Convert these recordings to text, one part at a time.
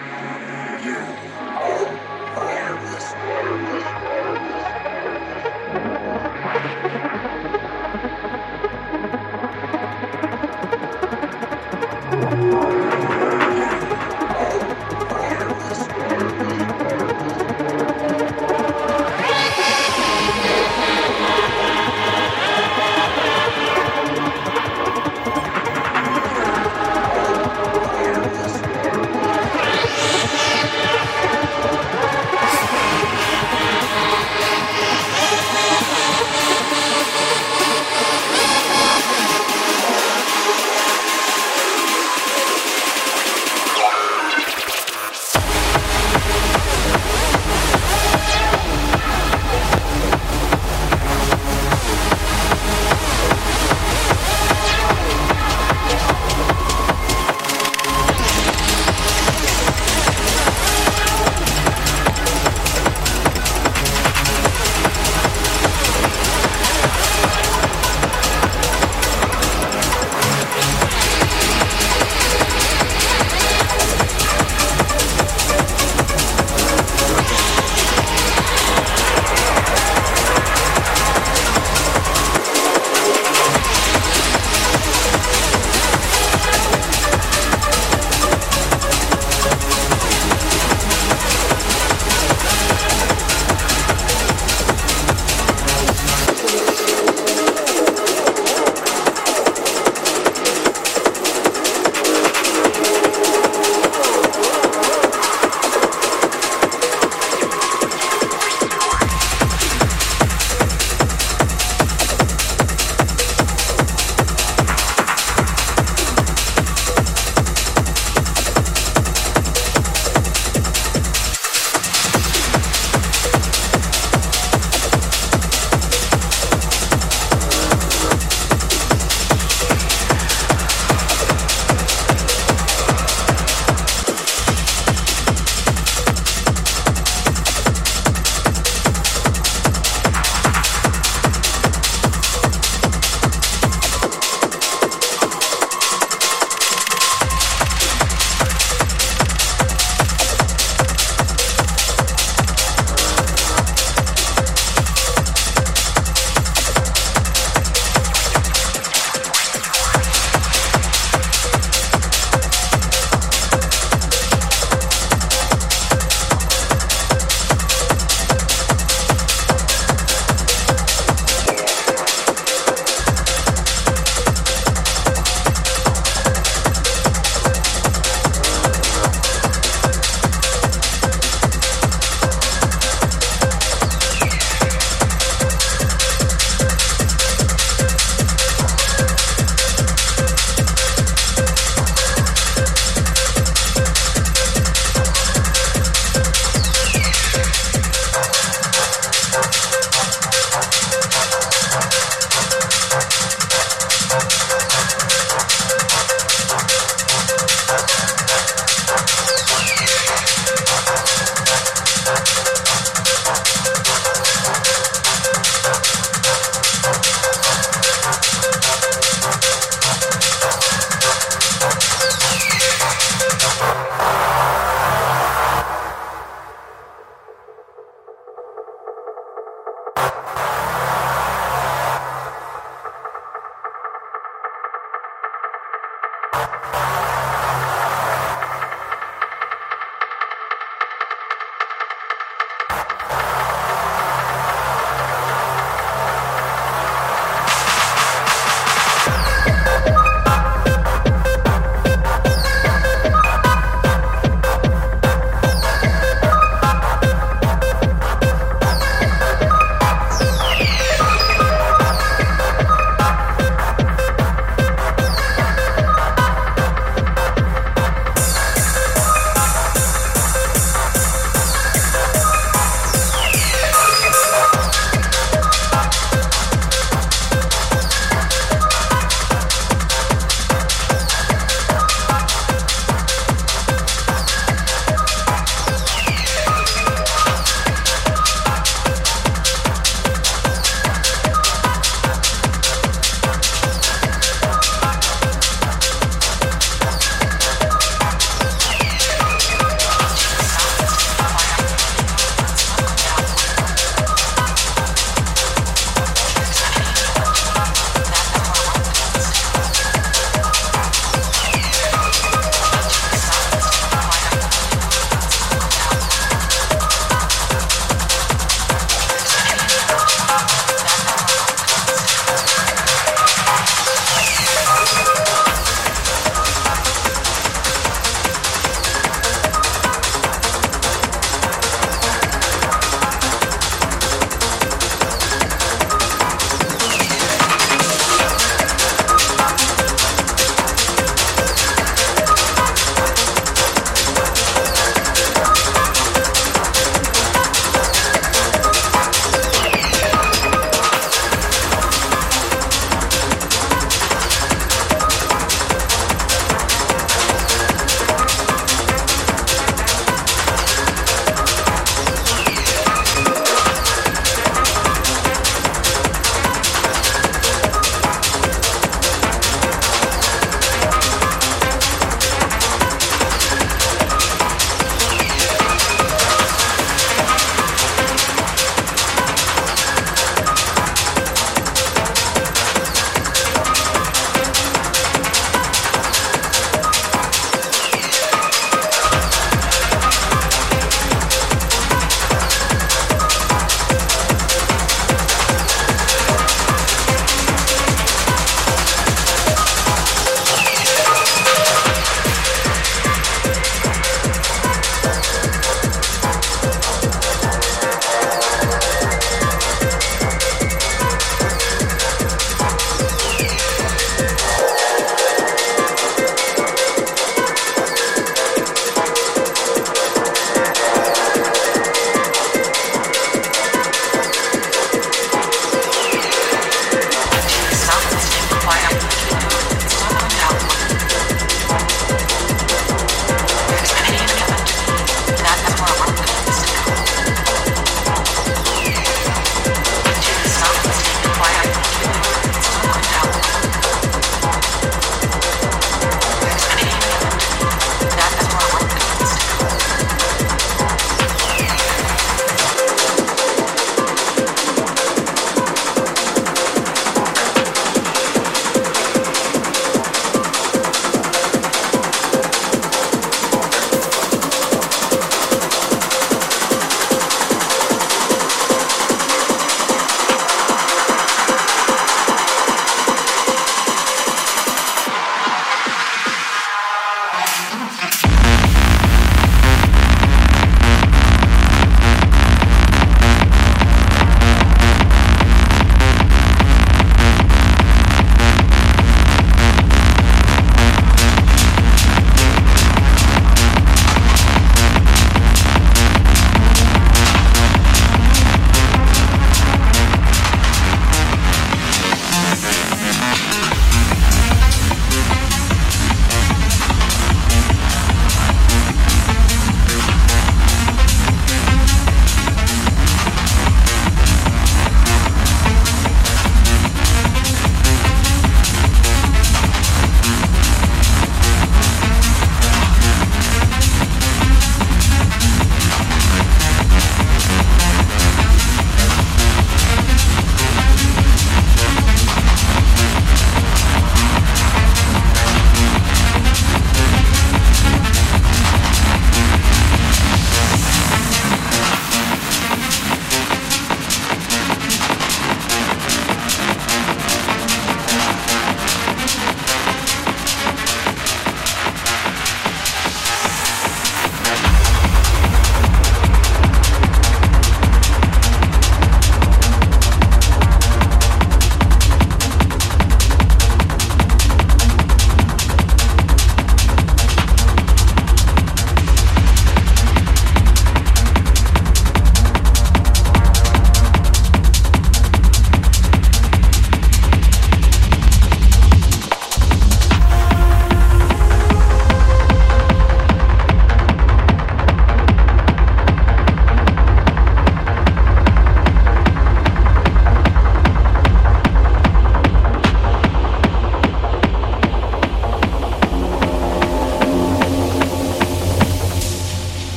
you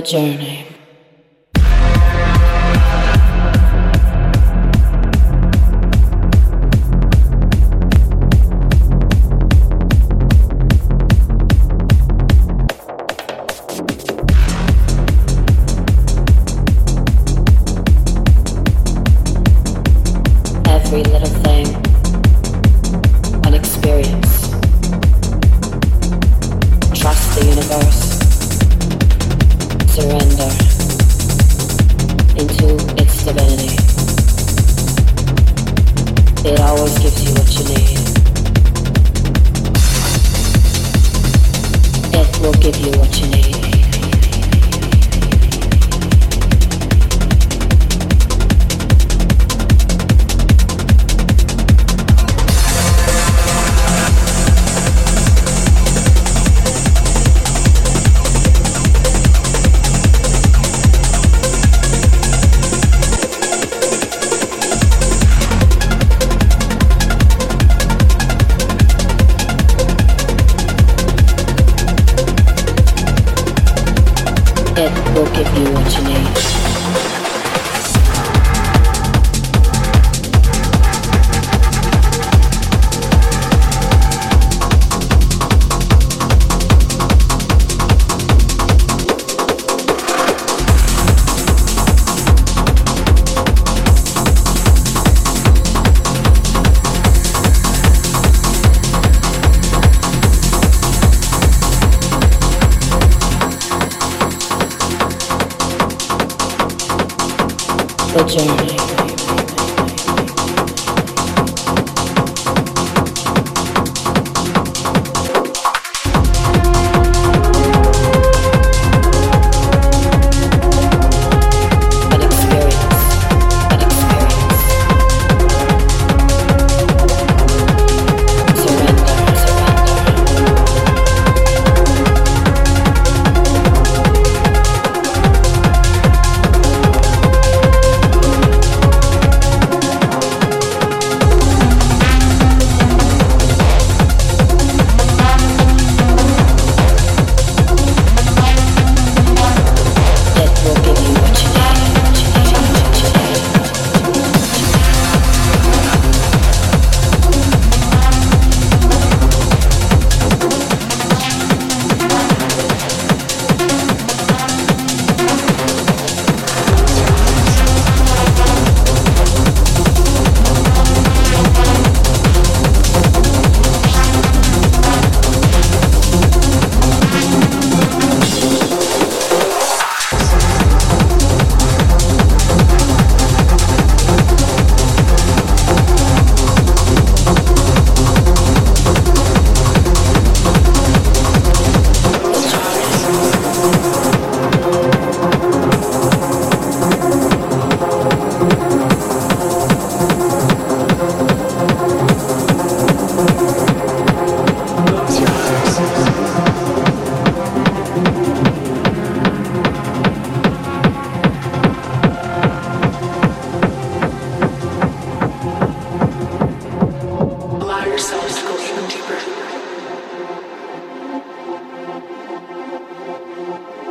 The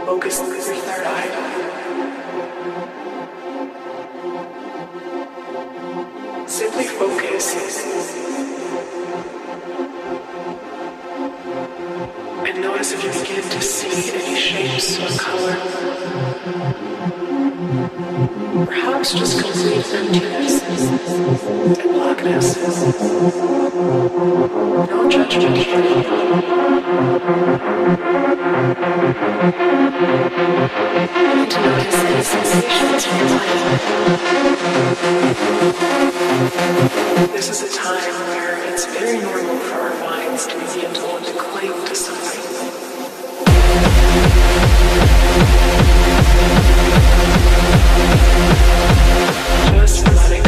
focus your third eye. Simply focus and notice if you begin to see any shapes or color. Perhaps just complete emptiness darkness. No judgment To notice any sensations from life. This is a time where it's very normal for our minds to begin to want to cling to something. Just letting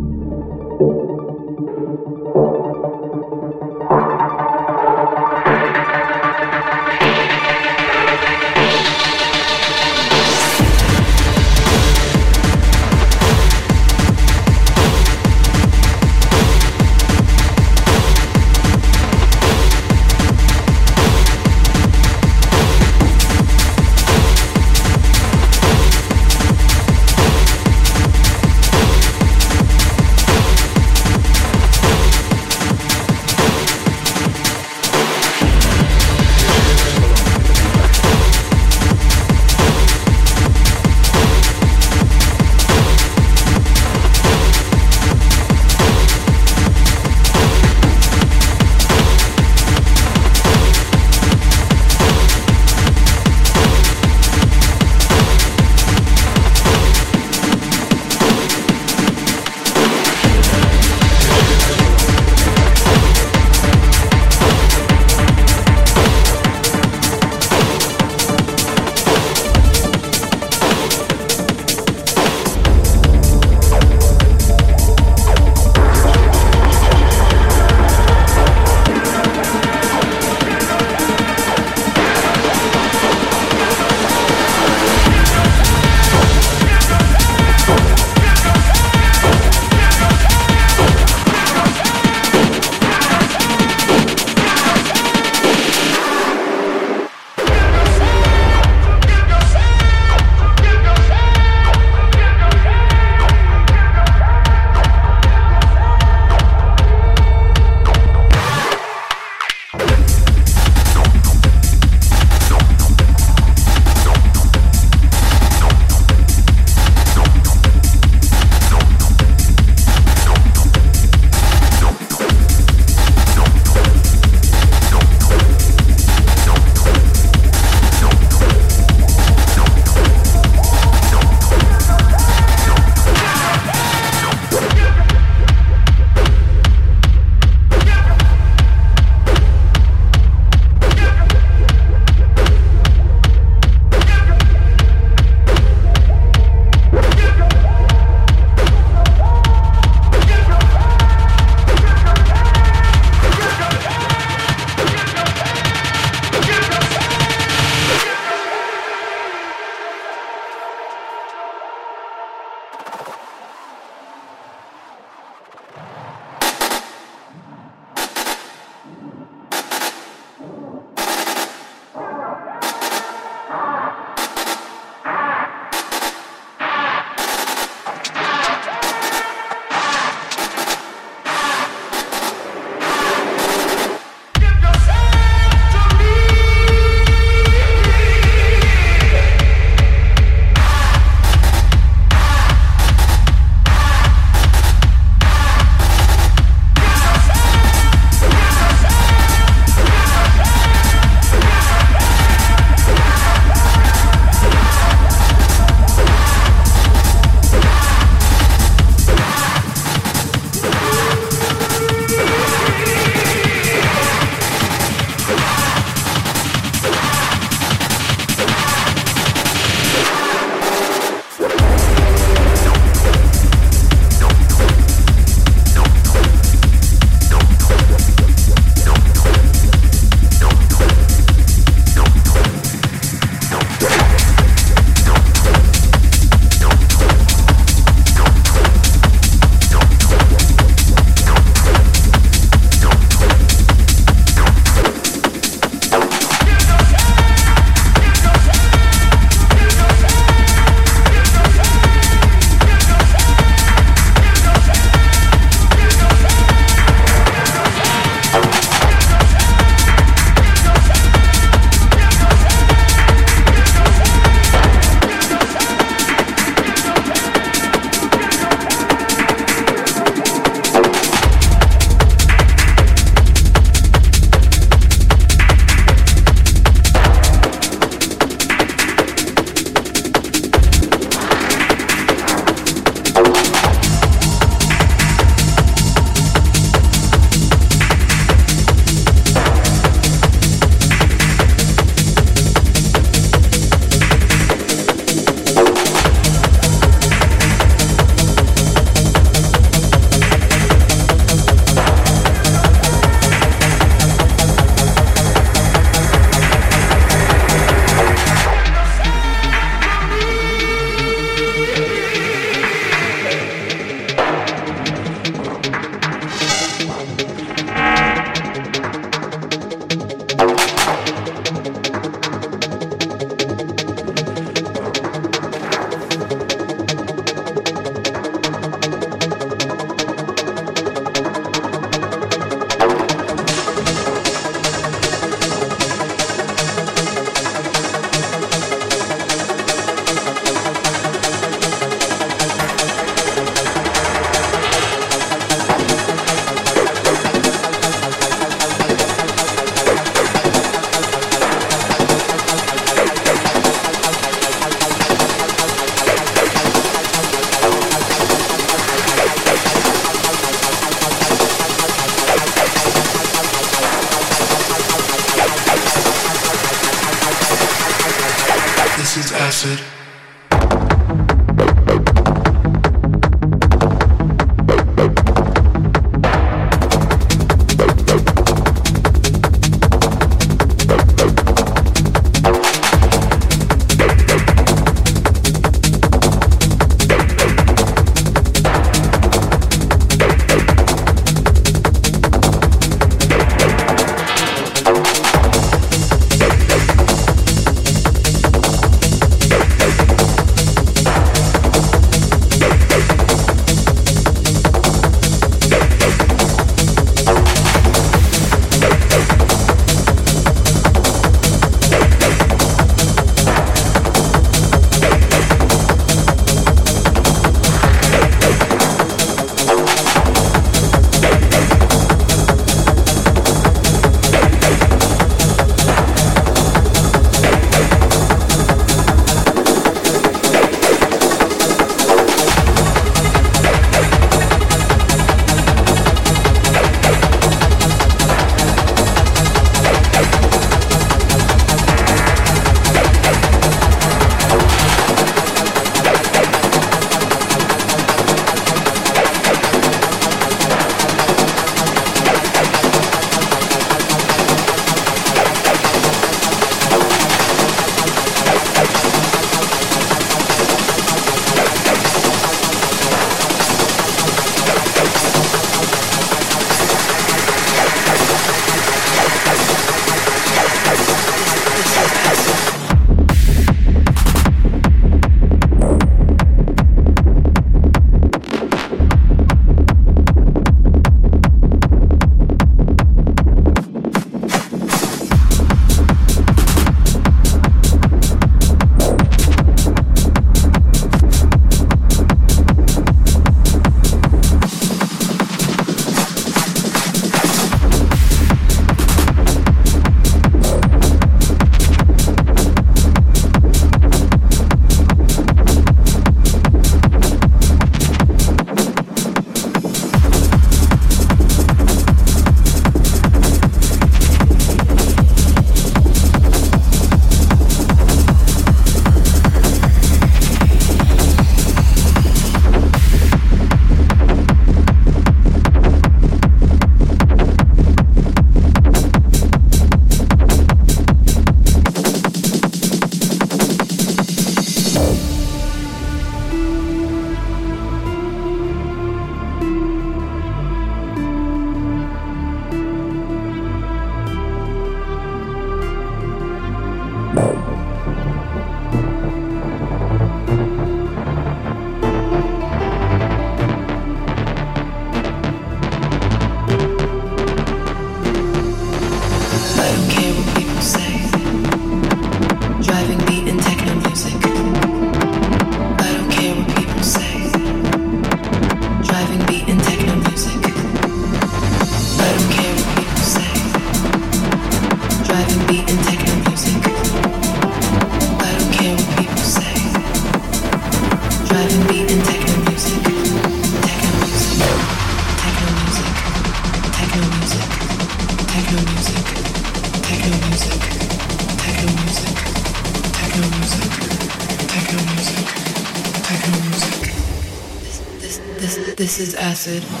acid.